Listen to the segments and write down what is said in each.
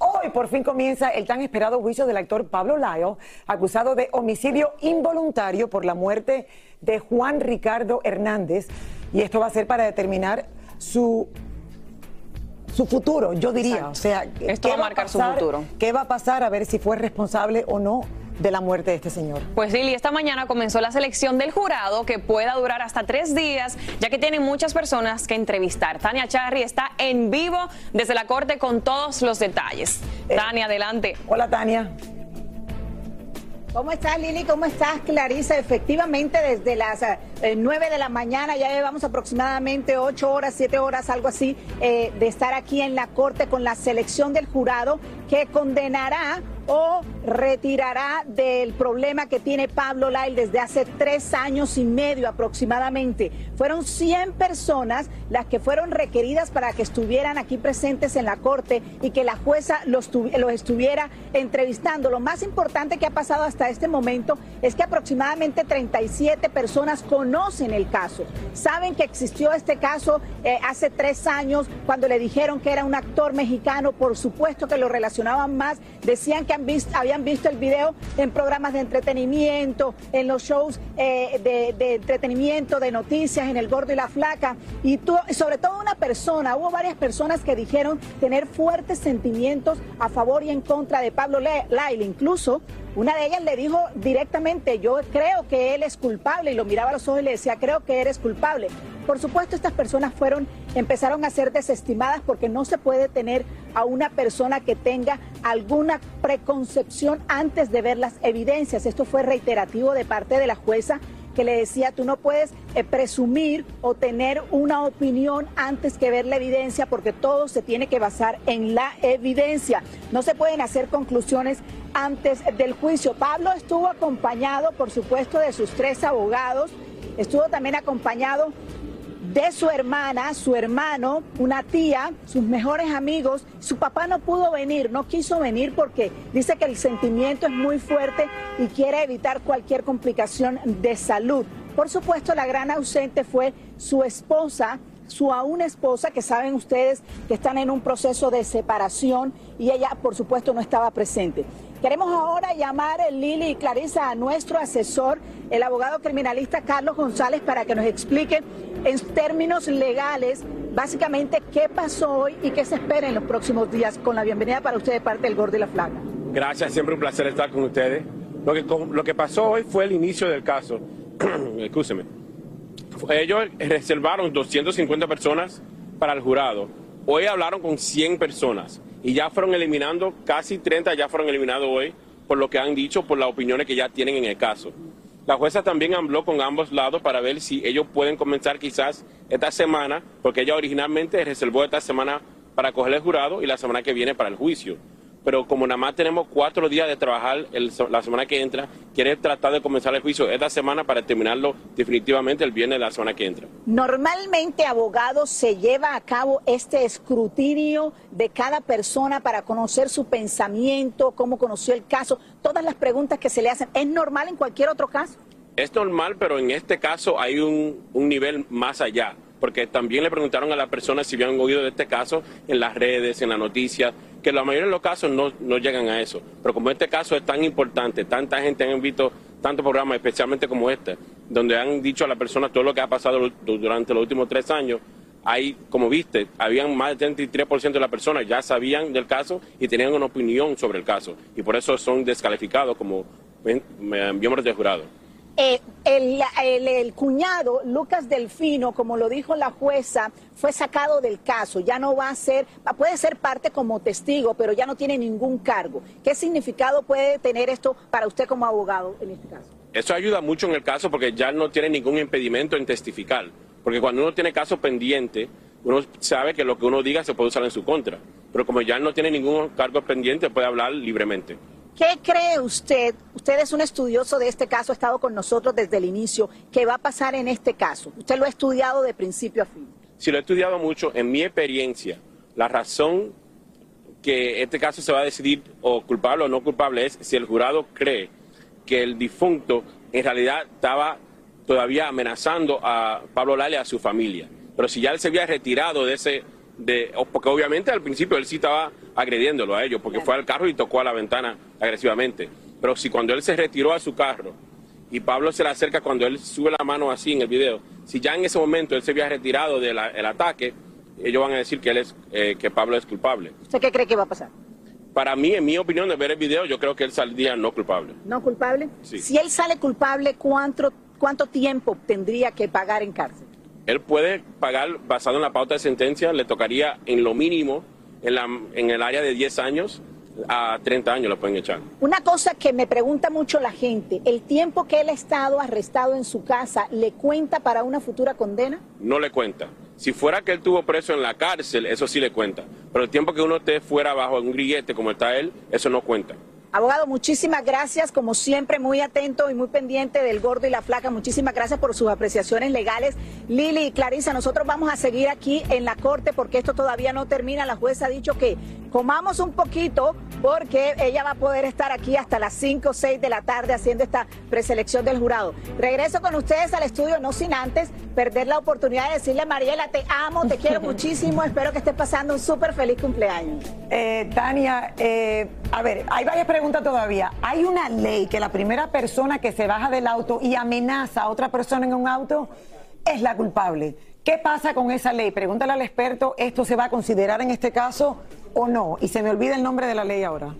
hoy por fin comienza el tan esperado juicio del actor Pablo Lyle, acusado de homicidio involuntario por la muerte de Juan Ricardo Hernández. Y esto va a ser para determinar su su futuro, yo diría. Exacto. O sea, Esto ¿qué va a marcar su futuro. ¿Qué va a pasar? A ver si fue responsable o no de la muerte de este señor. Pues Lili, esta mañana comenzó la selección del jurado que pueda durar hasta tres días, ya que tienen muchas personas que entrevistar. Tania Charry está en vivo desde la corte con todos los detalles. Eh, Tania, adelante. Hola, Tania. ¿Cómo estás, Lili? ¿Cómo estás, Clarisa? Efectivamente, desde las eh, 9 de la mañana ya llevamos aproximadamente 8 horas, 7 horas, algo así, eh, de estar aquí en la Corte con la selección del jurado que condenará o retirará del problema que tiene Pablo Lyle desde hace tres años y medio aproximadamente. Fueron 100 personas las que fueron requeridas para que estuvieran aquí presentes en la corte y que la jueza los, los estuviera entrevistando. Lo más importante que ha pasado hasta este momento es que aproximadamente 37 personas conocen el caso, saben que existió este caso eh, hace tres años cuando le dijeron que era un actor mexicano, por supuesto que lo relacionaban más, decían que habían visto el video en programas de entretenimiento, en los shows eh, de, entretenimiento, de noticias, en El Gordo y la Flaca, y sobre todo una persona, hubo varias personas que dijeron tener fuertes sentimientos a favor y en contra de Pablo Lyle, incluso una de ellas le dijo directamente, yo creo que él es culpable, y lo miraba a los ojos y le decía, creo que eres culpable. Por supuesto, estas personas fueron, empezaron a ser desestimadas porque no se puede tener a una persona que tenga alguna preconcepción antes de ver las evidencias. Esto fue reiterativo de parte de la jueza que le decía, tú no puedes eh, presumir o tener una opinión antes que ver la evidencia porque todo se tiene que basar en la evidencia. No se pueden hacer conclusiones antes del juicio. Pablo estuvo acompañado, por supuesto, de sus tres abogados, estuvo también acompañado de su hermana, su hermano, una tía, sus mejores amigos. Su papá no pudo venir, no quiso venir porque dice que el sentimiento es muy fuerte y quiere evitar cualquier complicación de salud. Por supuesto, la gran ausente fue su esposa, su aún esposa, que saben ustedes que están en un proceso de separación y ella, por supuesto, no estaba presente. Queremos ahora llamar, Lili y Clarisa, a nuestro asesor, el abogado criminalista Carlos González, para que nos explique en términos legales básicamente qué pasó hoy y qué se espera en los próximos días. Con la bienvenida para usted de parte del Gordo y la Flaca. Gracias, siempre un placer estar con ustedes. Lo que, lo que pasó hoy fue el inicio del caso. Escúcheme. Ellos reservaron 250 personas para el jurado. Hoy hablaron con 100 personas y ya fueron eliminando, casi 30 ya fueron eliminados hoy, por lo que han dicho, por las opiniones que ya tienen en el caso. La jueza también habló con ambos lados para ver si ellos pueden comenzar quizás esta semana, porque ella originalmente reservó esta semana para coger el jurado y la semana que viene para el juicio. Pero como nada más tenemos cuatro días de trabajar el- la semana que entra, quiere tratar de comenzar el juicio esta semana para terminarlo definitivamente el viernes de la semana que entra. Normalmente, abogado, se lleva a cabo este escrutinio de cada persona para conocer su pensamiento, cómo conoció el caso, todas las preguntas que se le hacen. ¿Es normal en cualquier otro caso? Es normal, pero en este caso hay un, un nivel más allá, porque también le preguntaron a las personas si habían oído de este caso en las redes, en las noticias, que la mayoría de los casos no, no llegan a eso. Pero como este caso es tan importante, tanta gente han visto tantos programas, especialmente como este, donde han dicho a la persona todo lo que ha pasado du- durante los últimos tres años, hay, como viste, habían más del 33% de las personas ya sabían del caso y tenían una opinión sobre el caso. Y por eso son descalificados como eh, miembros del jurado. Eh, el, el- cuñado, Lucas Delfino, como lo dijo la jueza, fue sacado del caso. Ya no va a ser, puede ser parte como testigo, pero ya no tiene ningún cargo. ¿Qué significado puede tener esto para usted como abogado en este caso? Eso ayuda mucho en el caso porque ya no tiene ningún impedimento en testificar. Porque cuando uno tiene caso pendiente, uno sabe que lo que uno diga se puede usar en su contra. Pero como ya no tiene ningún cargo pendiente, puede hablar libremente. ¿Qué cree usted? Usted es un estudioso de este caso, ha estado con nosotros desde el inicio. ¿Qué va a pasar en este caso? Usted lo ha estudiado de principio a fin. Si lo he estudiado mucho, en mi experiencia, la razón que este caso se va a decidir o culpable o no culpable es si el jurado cree que el difunto en realidad estaba todavía amenazando a Pablo Lale y a su familia. Pero si ya él se había retirado de ese, de, porque obviamente al principio él sí estaba agrediéndolo a ellos, porque fue al carro y tocó a la ventana agresivamente. Pero si cuando él se retiró a su carro y Pablo se le acerca cuando él sube la mano así en el video, si ya en ese momento él se había retirado del el ataque, ellos van a decir que, él es, eh, que Pablo es culpable. ¿Usted qué cree que va a pasar? Para mí, en mi opinión, de ver el video, yo creo que él saldría no culpable. ¿No culpable? Sí. Si él sale culpable, ¿cuánto, ¿cuánto tiempo tendría que pagar en cárcel? Él puede pagar, basado en la pauta de sentencia, le tocaría en lo mínimo, en, la, en el área de 10 años, a 30 años lo pueden echar. Una cosa que me pregunta mucho la gente, ¿el tiempo que él ha estado arrestado en su casa le cuenta para una futura condena? No le cuenta. Si fuera que él estuvo preso en la cárcel, eso sí le cuenta. Pero el tiempo que uno esté fuera bajo un grillete como está él, eso no cuenta. Abogado, muchísimas gracias, como siempre, muy atento y muy pendiente del gordo y la flaca. Muchísimas gracias por sus apreciaciones legales. Lili y Clarisa, nosotros vamos a seguir aquí en la corte porque esto todavía no termina. La jueza ha dicho que comamos un poquito porque ella va a poder estar aquí hasta las 5 o 6 de la tarde haciendo esta preselección del jurado. Regreso con ustedes al estudio, no sin antes perder la oportunidad de decirle a Mariela, te amo, te quiero muchísimo, espero que estés pasando un súper feliz cumpleaños. Eh, Tania, eh, a ver, hay varias preguntas todavía. ¿Hay una ley que la primera persona que se baja del auto y amenaza a otra persona en un auto es la culpable? ¿Qué pasa con esa ley? Pregúntale al experto, ¿esto se va a considerar en este caso o no? Y se me olvida el nombre de la ley ahora.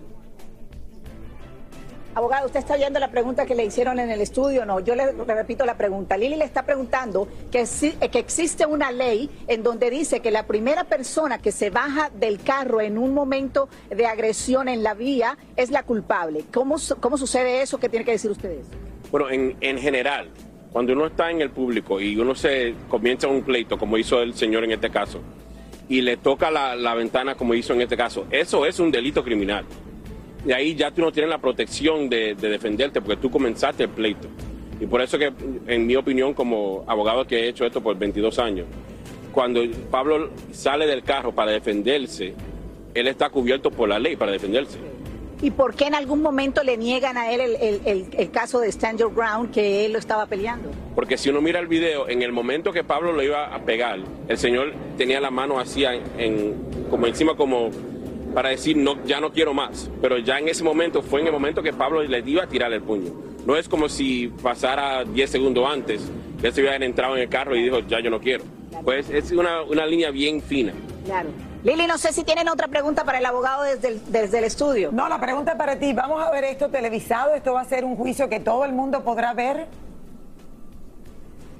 Abogado, ¿usted está oyendo la pregunta que le hicieron en el estudio? No, yo le, le repito la pregunta. Lili le está preguntando que, si- que existe una ley en donde dice que la primera persona que se baja del carro en un momento de agresión en la vía es la culpable. ¿Cómo, cómo sucede eso? ¿Qué tienen que decir ustedes? Bueno, en, en general, cuando uno está en el público y uno se comienza un pleito, como hizo el señor en este caso, y le toca la, ventana, como hizo en este caso, eso es un delito criminal. Y ahí ya tú no tienes la protección de, de defenderte porque tú comenzaste el pleito. Y por eso que, en mi opinión, como abogado que he hecho esto por 22 años, cuando Pablo sale del carro para defenderse, él está cubierto por la ley para defenderse. ¿Y por qué en algún momento le niegan a él el, el- el- el caso de Stand Your Ground que él lo estaba peleando? Porque si uno mira el video, en el momento que Pablo lo iba a pegar, el señor tenía la mano así en, en- como encima como para decir no ya no quiero más. Pero ya en ese momento fue en el momento que Pablo le iba a tirar el puño. No es como si pasara 10 segundos antes, él se hubiera entrado en el carro y dijo ya yo no quiero. Pues es una, una línea bien fina. Claro. Lili, no sé si tienen otra pregunta para el abogado desde el, desde el estudio. No, la pregunta es para ti. ¿Vamos a ver esto televisado? ¿Esto va a ser un juicio que todo el mundo podrá ver?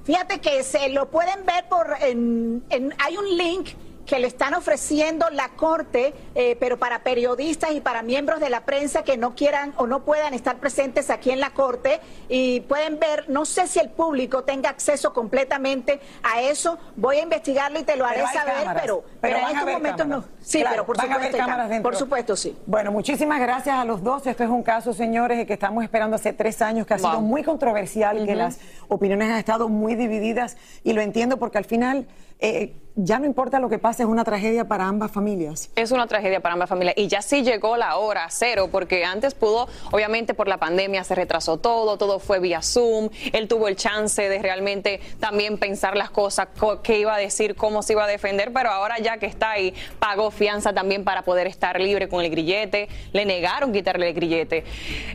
Fíjate que se lo pueden ver por en- en- hay un link que le están ofreciendo la corte, eh, pero para periodistas y para miembros de la prensa que no quieran o no puedan estar presentes aquí en la corte. Y pueden ver, no sé si el público tenga acceso completamente a eso, voy a investigarlo y te lo haré saber, pero, pero, en estos momentos no. Sí, pero por supuesto, por supuesto sí. Bueno, muchísimas gracias a los dos. Esto es un caso, señores, que estamos esperando hace tres años, que ha sido muy controversial, y que las opiniones han estado muy divididas y lo entiendo porque al final eh, ya no importa lo que pase, es una tragedia para ambas familias. Es una tragedia para ambas familias y ya sí llegó la hora cero, porque antes pudo, obviamente por la pandemia se retrasó todo, todo fue vía Zoom, él tuvo el chance de realmente también pensar las cosas, qué iba a decir, cómo se iba a defender, pero ahora ya que está ahí, pagó fianza también para poder estar libre con el grillete, le negaron quitarle el grillete.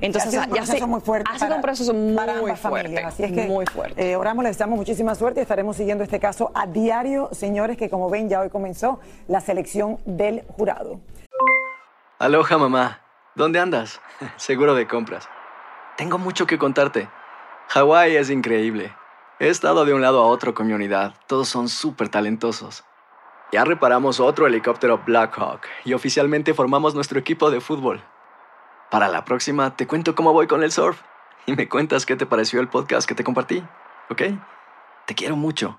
Entonces, ha sido un proceso muy fuerte. Ha sido un proceso muy ambas fuerte. Familias. Así es que, muy fuerte. Eh, oramos, les deseamos muchísima suerte y estaremos siguiendo este caso a diario, señor que como ven ya hoy comenzó la selección del jurado. Aloha mamá, ¿dónde andas? Seguro de compras. Tengo mucho que contarte. Hawái es increíble. He estado de un lado a otro con mi unidad. Todos son súper talentosos. Ya reparamos otro helicóptero Blackhawk y oficialmente formamos nuestro equipo de fútbol. Para la próxima te cuento cómo voy con el surf y me cuentas qué te pareció el podcast que te compartí, ¿ok? Te quiero mucho.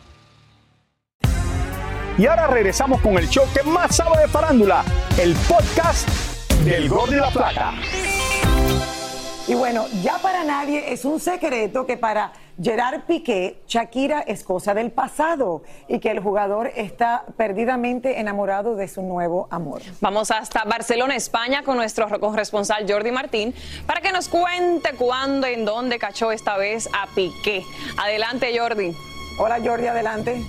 Y ahora regresamos con el show que más sabe de farándula, el podcast del Gol de la Plata. Y bueno, ya para nadie es un secreto que para Gerard Piqué, Shakira es cosa del pasado y que el jugador está perdidamente enamorado de su nuevo amor. Vamos hasta Barcelona, España, con nuestro corresponsal Jordi Martín para que nos cuente cuándo y en dónde cachó esta vez a Piqué. Adelante, Jordi. Hola, Jordi, adelante.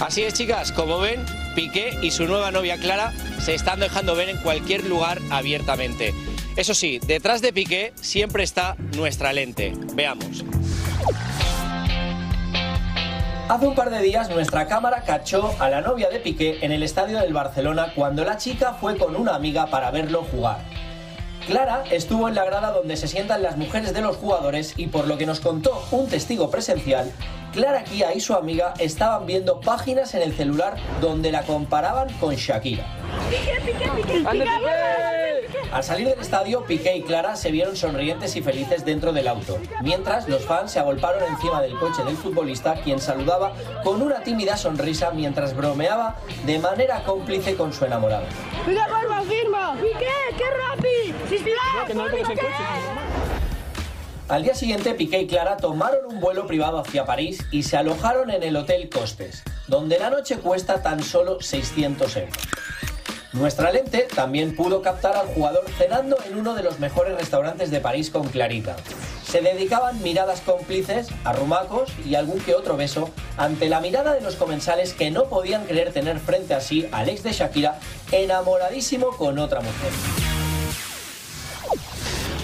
Así es, chicas, como ven, Piqué y su nueva novia Clara se están dejando ver en cualquier lugar abiertamente. Eso sí, detrás de Piqué siempre está nuestra lente. Veamos. Hace un par de días nuestra cámara cachó a la novia de Piqué en el estadio del Barcelona cuando la chica fue con una amiga para verlo jugar. Clara estuvo en la grada donde se sientan las mujeres de los jugadores y por lo que nos contó un testigo presencial, Clara Kia y su amiga estaban viendo páginas en el celular donde la comparaban con Shakira. Al salir del estadio, Piqué y Clara se vieron sonrientes y felices dentro del auto, mientras los fans se agolparon encima del coche del futbolista, quien saludaba con una tímida sonrisa mientras bromeaba de manera cómplice con su enamorado. firma! ¡Piqué, qué rápido! Al día siguiente, Piqué y Clara tomaron un vuelo privado hacia París y se alojaron en el Hotel Costes, donde la noche cuesta tan solo 600 euros. Nuestra lente también pudo captar al jugador cenando en uno de los mejores restaurantes de París con Clarita. Se dedicaban miradas cómplices, arrumacos y algún que otro beso ante la mirada de los comensales que no podían creer tener frente a sí al ex de Shakira enamoradísimo con otra mujer.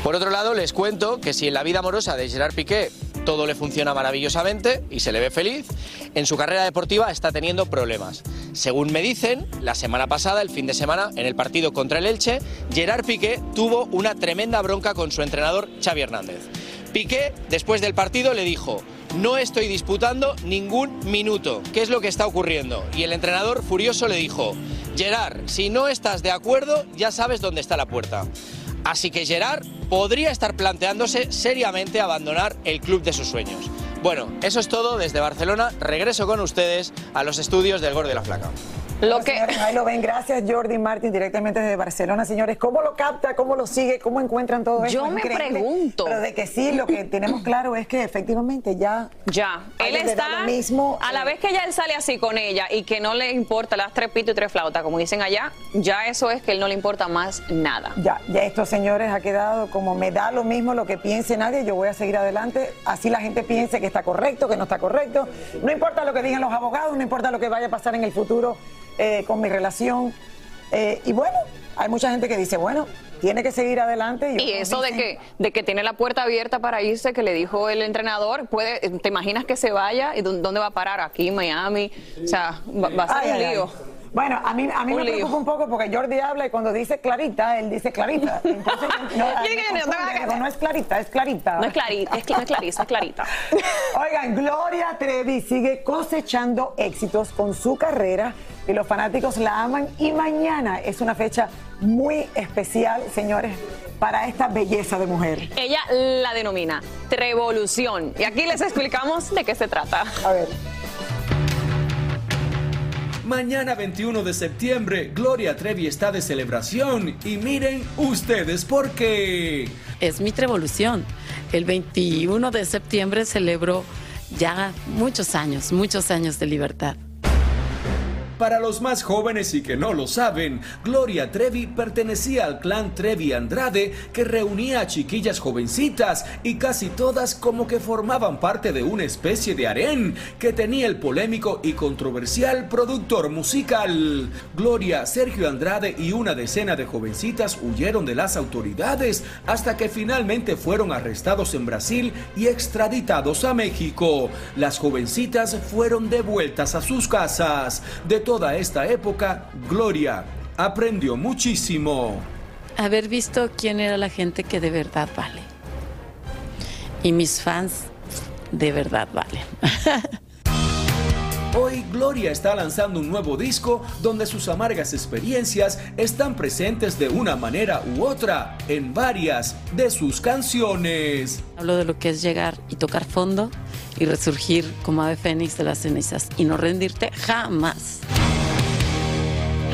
Por otro lado, les cuento que si en la vida amorosa de Gerard Piqué todo le funciona maravillosamente y se le ve feliz, en su carrera deportiva está teniendo problemas. Según me dicen, la semana pasada, el fin de semana, en el partido contra el Elche, Gerard Piqué tuvo una tremenda bronca con su entrenador Xavi Hernández. Piqué, después del partido, le dijo, no estoy disputando ningún minuto, ¿qué es lo que está ocurriendo? Y el entrenador furioso le dijo, Gerard, si no estás de acuerdo, ya sabes dónde está la puerta. Así que Gerard podría estar planteándose seriamente abandonar el club de sus sueños. Bueno, eso es todo desde Barcelona. Regreso con ustedes a los estudios del Gordo y la Flaca. Lo que... ahí lo ven. Gracias, Jordi Martin, directamente desde Barcelona. Señores, ¿cómo lo capta? ¿Cómo lo sigue? ¿Cómo encuentran todo eso? Yo me pregunto. Pero de que sí, lo que tenemos claro es que efectivamente ya... Ya. Él está... mismo, a la eh, vez que ya él sale así con ella y que no le importa las tres pitos y tres flautas, como dicen allá, ya eso es que él no le importa más nada. Ya, ya estos señores ha quedado como me da lo mismo lo que piense nadie, yo voy a seguir adelante. Así la gente piense que está correcto, que no está correcto. No importa lo que digan los abogados, no importa lo que vaya a pasar en el futuro eh, con mi relación. Eh, y bueno, hay mucha gente que dice, bueno, tiene que seguir adelante. Y, eso de que de que tiene la puerta abierta para irse, que le dijo el entrenador, puede, ¿te imaginas que se vaya? ¿Y dónde va a parar? Aquí, Miami. O sea, va, a ser un lío. Bueno, a mí, a mí me preocupa un poco porque Jordi habla y cuando dice clarita, él dice clarita. Entonces, no, no, es clarita, es clarita. No es clarita, es, clarita, es clarita. Oigan, Gloria Trevi sigue cosechando éxitos con su carrera y los fanáticos la aman y mañana es una fecha muy especial, señores, para esta belleza de mujer. Ella la denomina Trevolución y aquí les explicamos de qué se trata. A ver. Mañana 21 de septiembre, Gloria Trevi está de celebración y miren ustedes por qué. Es mi revolución. El 21 de septiembre celebro ya muchos años, muchos años de libertad. Para los más jóvenes y que no lo saben, Gloria Trevi pertenecía al clan Trevi Andrade que reunía a chiquillas jovencitas y casi todas como que formaban parte de una especie de harén que tenía el polémico y controversial productor musical. Gloria, Sergio Andrade y una decena de jovencitas huyeron de las autoridades hasta que finalmente fueron arrestados en Brasil y extraditados a México. Las jovencitas fueron devueltas a sus casas. De toda esta época, Gloria aprendió muchísimo. Haber visto quién era la gente que de verdad vale. Y mis fans de verdad valen. Hoy Gloria está lanzando un nuevo disco donde sus amargas experiencias están presentes de una manera u otra en varias de sus canciones. Hablo de lo que es llegar y tocar fondo y resurgir como ave fénix de las cenizas y no rendirte jamás.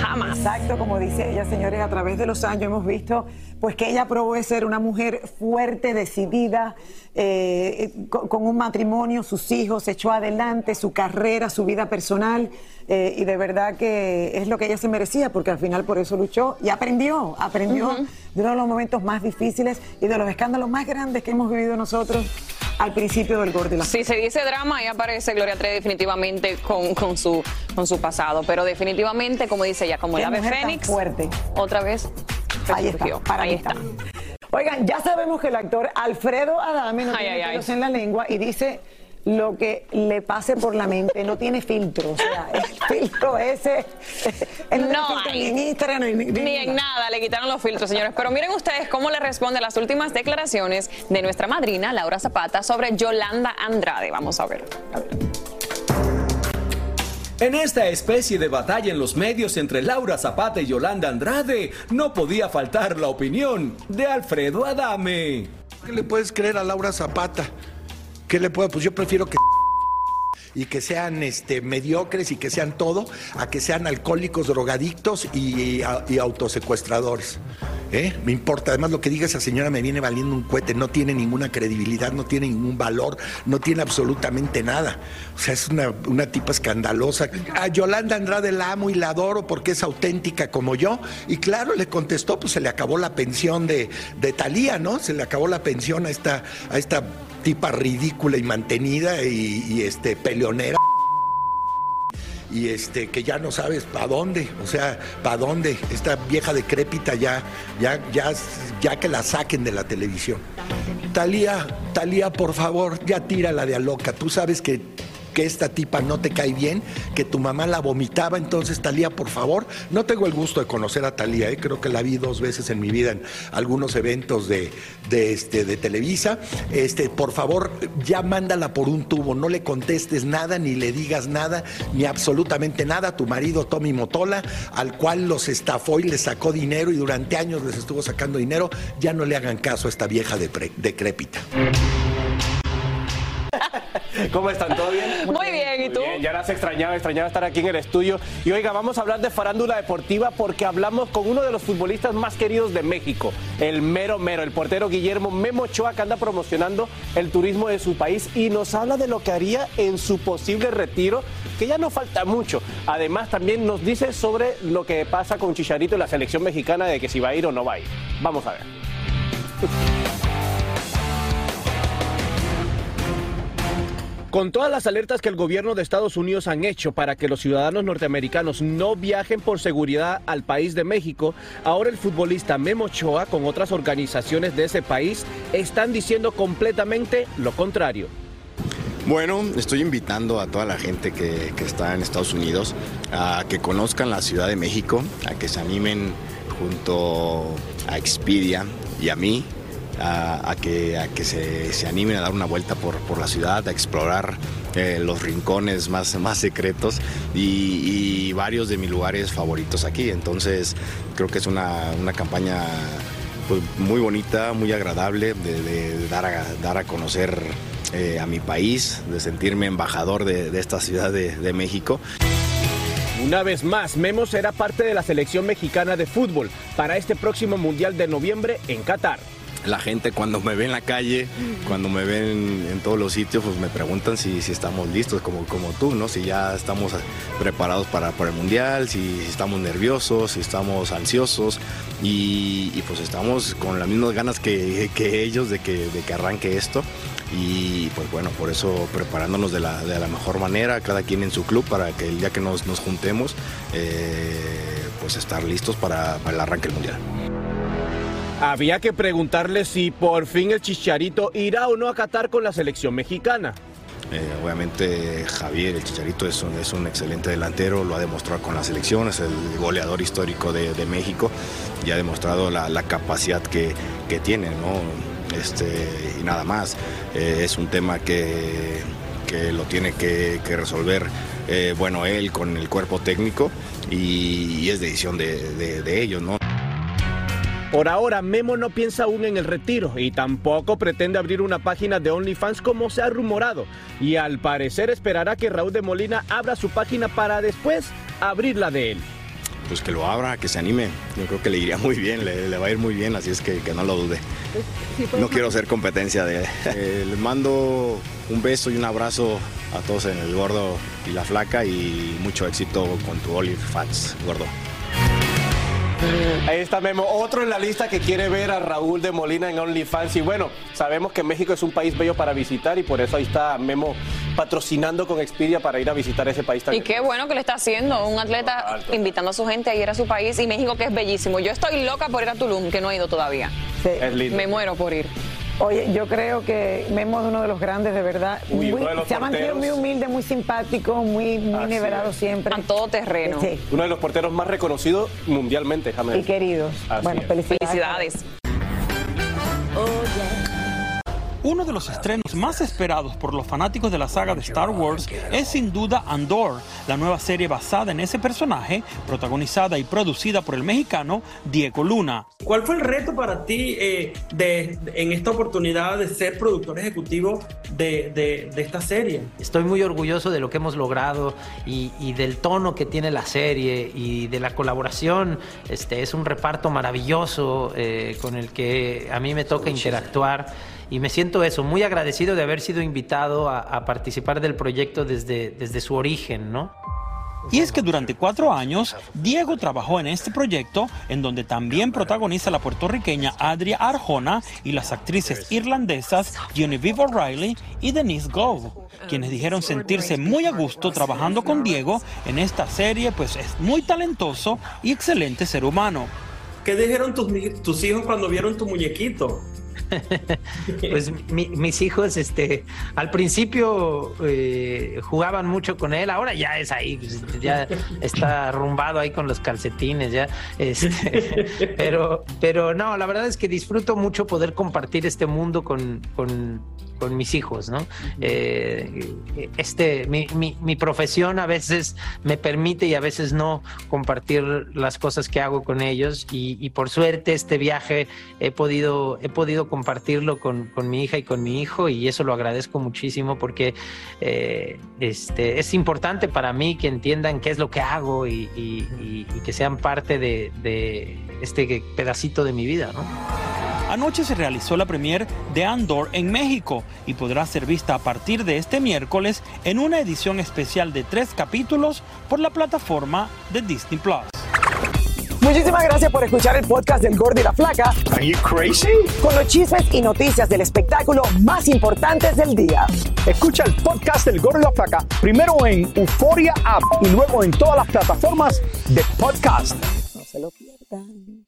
Jamás. Exacto, como dice ella, señores, a través de los años hemos visto pues que ella probó de ser una mujer fuerte, decidida, eh, con, un matrimonio, sus hijos, echó adelante su carrera, su vida personal, eh, y de verdad que es lo que ella se merecía, porque al final por eso luchó y aprendió, aprendió de uno de los momentos más difíciles y de los escándalos más grandes que hemos vivido nosotros al principio del gordo. Si se dice drama, ahí aparece Gloria Trevi definitivamente con, con, su, con su pasado. Pero definitivamente, como dice ella, como el ave fénix, fuerte. otra vez Ahí está, para ahí está. Oigan, ya sabemos que el actor Alfredo Adame no tiene pelos en la lengua y dice lo que le pase por la mente, no tiene filtro. O sea, el filtro ese. no, ni en Instagram ni, ni, en nada, le quitaron los filtros, señores. Pero miren ustedes cómo le responde las últimas declaraciones de nuestra madrina, Laura Zapata, sobre Yolanda Andrade. Vamos a ver. A ver. En esta especie de batalla en los medios entre Laura Zapata y Yolanda Andrade, no podía faltar la opinión de Alfredo Adame. ¿Qué le puedes creer a Laura Zapata? ¿Qué le puedo? Pues yo prefiero que y que sean este, mediocres y que sean todo, a que sean alcohólicos, drogadictos y, y autosecuestradores. ¿Eh? Me importa. Además, lo que diga esa señora me viene valiendo un cohete. No tiene ninguna credibilidad, no tiene ningún valor, no tiene absolutamente nada. O sea, es una, una tipa escandalosa. A Yolanda Andrade la amo y la adoro porque es auténtica como yo. Y claro, le contestó, pues se le acabó la pensión de, de Talía, ¿no? Se le acabó la pensión a esta, a esta tipa ridícula y mantenida y, y este, peleonera y este que ya no sabes para dónde, o sea, para dónde esta vieja decrépita ya ya ya ya que la saquen de la televisión. Talía, Talía, por favor, ya tírala de a loca. Tú sabes que que esta tipa no te cae bien, que tu mamá la vomitaba, entonces Talía, por favor, no tengo el gusto de conocer a Talía, ¿eh? creo que la vi dos veces en mi vida en algunos eventos de, de, este, de Televisa, este, por favor, ya mándala por un tubo, no le contestes nada, ni le digas nada, ni absolutamente nada tu marido Tommy Motola, al cual los estafó y le sacó dinero y durante años les estuvo sacando dinero, ya no le hagan caso a esta vieja decrépita. ¿Cómo están? ¿Todo bien? Muy bien, ¿y tú? Ya las extrañaba, extrañaba estar aquí en el estudio. Y oiga, vamos a hablar de farándula deportiva porque hablamos con uno de los futbolistas más queridos de México, el mero mero, el portero Guillermo Memo Ochoa, que anda promocionando el turismo de su país y nos habla de lo que haría en su posible retiro, que ya no falta mucho. Además, también nos dice sobre lo que pasa con Chicharito y la selección mexicana, de que si va a ir o no va a ir. Vamos a ver. Con todas las alertas que el gobierno de Estados Unidos han hecho para que los ciudadanos norteamericanos no viajen por seguridad al país de México, ahora el futbolista Memo Ochoa con otras organizaciones de ese país están diciendo completamente lo contrario. Bueno, estoy invitando a toda la gente que, que, está en Estados Unidos a que conozcan la Ciudad de México, a que se animen junto a Expedia y a mí a, que, a que se, se, animen a dar una vuelta por, por la ciudad, a explorar eh, los rincones más, más secretos y, varios de mis lugares favoritos aquí. Entonces creo que es una, una campaña pues, muy bonita, muy agradable de, dar, a, dar a conocer eh, a mi país, de sentirme embajador de, de esta ciudad de, de México. Una vez más, Memo será parte de la selección mexicana de fútbol para este próximo Mundial de noviembre en Qatar la gente cuando me ve en la calle, cuando me ven en todos los sitios, pues me preguntan si, si estamos listos, como, como tú, ¿no? Si ya estamos preparados para, para el Mundial, si, estamos nerviosos, si estamos ansiosos y, y, pues estamos con las mismas ganas que, que ellos de que, de que arranque esto y pues bueno, por eso preparándonos de la, de la, mejor manera, cada quien en su club, para que el día que nos, nos juntemos, eh, pues estar listos para, para el arranque del Mundial. Había que preguntarle si por fin el Chicharito irá o no a Qatar con la selección mexicana. Eh, obviamente Javier, el Chicharito, es un, es un, excelente delantero, lo ha demostrado con la selección, es el goleador histórico de, de México y ha demostrado la, la capacidad que, que, tiene, ¿no? Este, y nada más, eh, es un tema que, que lo tiene que, resolver, eh, bueno, él con el cuerpo técnico y, y es decisión de, de, de ellos, ¿no? Por ahora, Memo no piensa aún en el retiro y tampoco pretende abrir una página de OnlyFans como se ha rumorado. Y al parecer esperará que Raúl de Molina abra su página para después abrir la de él. Pues que lo abra, que se anime. Yo creo que le iría muy bien, le, le va a ir muy bien, así es que, que no lo dude. No quiero hacer competencia de... Eh, les mando un beso y un abrazo a todos en el gordo y la flaca y mucho éxito con tu OnlyFans, gordo. Ahí está Memo, otro en la lista que quiere ver a Raúl de Molina en OnlyFans. Y bueno, sabemos que México es un país bello para visitar y por eso ahí está Memo patrocinando con Expedia para ir a visitar ese país también. Y qué bueno que lo está haciendo, un atleta Alto. invitando a su gente a ir a su país y México que es bellísimo. Yo estoy loca por ir a Tulum, que no he ido todavía. Sí. Es lindo. Me muero por ir. Oye, yo creo que Memo es uno de los grandes, de verdad. Uy, muy, uno de los se ha mantenido muy humilde, muy simpático, muy, muy nivelado siempre. A todo terreno. Sí. Uno de los porteros más reconocidos mundialmente, Y queridos. Así bueno, es. felicidades. Felicidades. Uno de los estrenos más esperados por los fanáticos de la saga de Star Wars es sin duda Andor, la nueva serie basada en ese personaje, protagonizada y producida por el mexicano Diego Luna. ¿Cuál fue el reto para ti eh, de, de, en esta oportunidad de ser productor ejecutivo de, de, de, esta serie? Estoy muy orgulloso de lo que hemos logrado y, y, del tono que tiene la serie y de la colaboración. Este, es un reparto maravilloso eh, con el que a mí me toca interactuar y me siento eso, muy agradecido de haber sido invitado a, a participar del proyecto desde, desde su origen, ¿no? Y es que durante cuatro años, Diego trabajó en este proyecto, en donde también protagoniza la puertorriqueña Adria Arjona y las actrices irlandesas Genevieve O'Reilly y Denise Gove, quienes dijeron sentirse muy a gusto trabajando con Diego en esta serie, pues es muy talentoso y excelente ser humano. ¿Qué dijeron tus, tus hijos cuando vieron tu muñequito? Pues mis hijos, este, al principio eh, jugaban mucho con él, ahora ya es ahí, pues, ya está rumbado ahí con los calcetines, ya. Este, pero, pero no, la verdad es que disfruto mucho poder compartir este mundo con, con con mis hijos, ¿no? Eh, este, mi, mi, profesión a veces me permite y a veces no compartir las cosas que hago con ellos y, por suerte este viaje he podido, he podido compartirlo con, con, mi hija y con mi hijo y eso lo agradezco muchísimo porque eh, este, es importante para mí que entiendan qué es lo que hago y, y que sean parte de, de este pedacito de mi vida, ¿no? Anoche se realizó la premier de Andor en México y podrá ser vista a partir de este miércoles en una edición especial de tres capítulos por la plataforma de Disney Plus. Muchísimas gracias por escuchar el podcast del Gordo y la Flaca. Are you crazy? Con los chismes y noticias del espectáculo más importantes del día. Escucha el podcast del Gordo y la Flaca primero en Euforia App y luego en todas las plataformas de podcast. No se lo pierdan.